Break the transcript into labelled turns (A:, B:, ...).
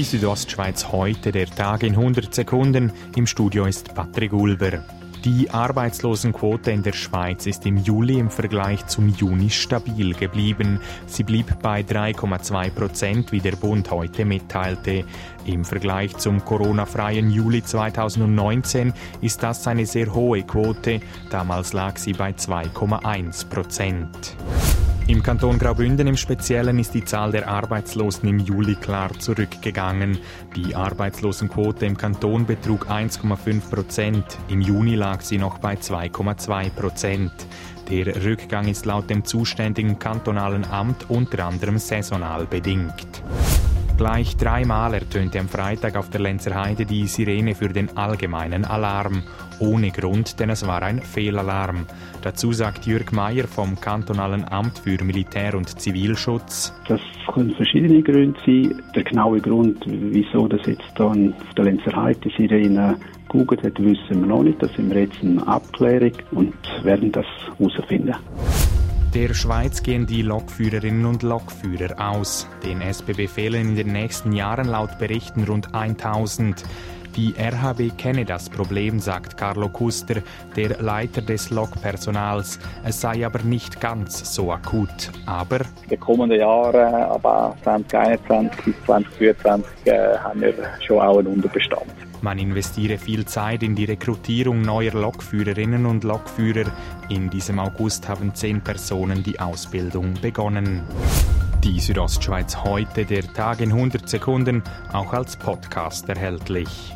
A: Die Südostschweiz heute, der Tag in 100 Sekunden. Im Studio ist Patrick Ulber. Die Arbeitslosenquote in der Schweiz ist im Juli im Vergleich zum Juni stabil geblieben. Sie blieb bei 3,2 Prozent, wie der Bund heute mitteilte. Im Vergleich zum Corona-freien Juli 2019 ist das eine sehr hohe Quote. Damals lag sie bei 2,1 Prozent. Im Kanton Graubünden im Speziellen ist die Zahl der Arbeitslosen im Juli klar zurückgegangen. Die Arbeitslosenquote im Kanton betrug 1,5 Prozent. Im Juni lag sie noch bei 2,2 Prozent. Der Rückgang ist laut dem zuständigen kantonalen Amt unter anderem saisonal bedingt. Gleich dreimal ertönte am Freitag auf der Lenzer Heide die Sirene für den allgemeinen Alarm. Ohne Grund, denn es war ein Fehlalarm. Dazu sagt Jürg Meier vom Kantonalen Amt für Militär- und Zivilschutz.
B: Das können verschiedene Gründe sein. Der genaue Grund, wieso das jetzt dann auf der Lenzer Heide die Sirene gegoogelt hat, wissen wir noch nicht. Das sind wir jetzt in Abklärung und werden das herausfinden.
A: Der Schweiz gehen die Lokführerinnen und Lokführer aus. Den SBB fehlen in den nächsten Jahren laut Berichten rund 1000. Die RHB kenne das Problem, sagt Carlo Kuster, der Leiter des Lokpersonals. Es sei aber nicht ganz so akut. Aber
C: in den kommenden Jahren, aber 2021 bis 2024, äh, haben wir schon auch einen Unterbestand.
A: Man investiere viel Zeit in die Rekrutierung neuer Lokführerinnen und Lokführer. In diesem August haben zehn Personen die Ausbildung begonnen. Die Südostschweiz heute, der Tag in 100 Sekunden, auch als Podcast erhältlich.